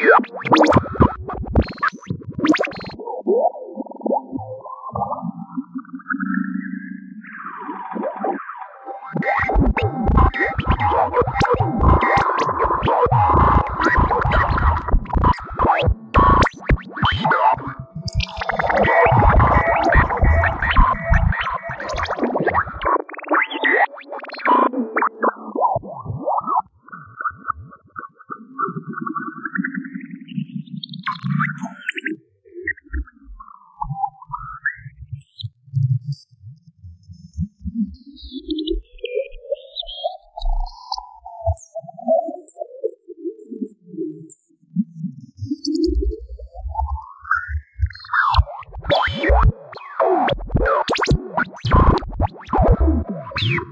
you you